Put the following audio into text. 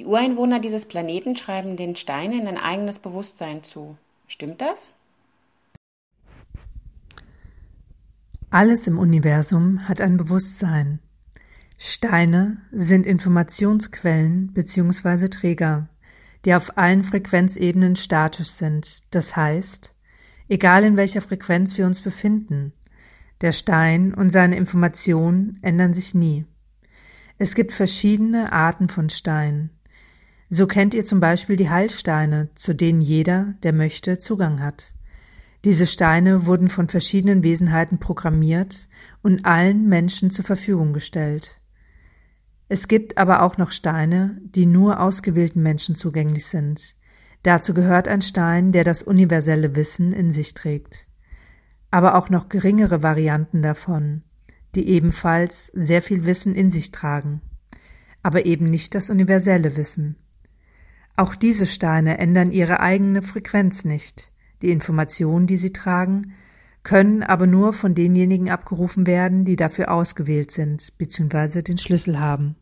Die Ureinwohner dieses Planeten schreiben den Steinen ein eigenes Bewusstsein zu. Stimmt das? Alles im Universum hat ein Bewusstsein. Steine sind Informationsquellen bzw. Träger, die auf allen Frequenzebenen statisch sind. Das heißt, egal in welcher Frequenz wir uns befinden, der Stein und seine Informationen ändern sich nie. Es gibt verschiedene Arten von Steinen. So kennt ihr zum Beispiel die Heilsteine, zu denen jeder, der möchte, Zugang hat. Diese Steine wurden von verschiedenen Wesenheiten programmiert und allen Menschen zur Verfügung gestellt. Es gibt aber auch noch Steine, die nur ausgewählten Menschen zugänglich sind. Dazu gehört ein Stein, der das universelle Wissen in sich trägt. Aber auch noch geringere Varianten davon, die ebenfalls sehr viel Wissen in sich tragen, aber eben nicht das universelle Wissen. Auch diese Steine ändern ihre eigene Frequenz nicht. Die Informationen, die sie tragen, können aber nur von denjenigen abgerufen werden, die dafür ausgewählt sind bzw. den Schlüssel haben.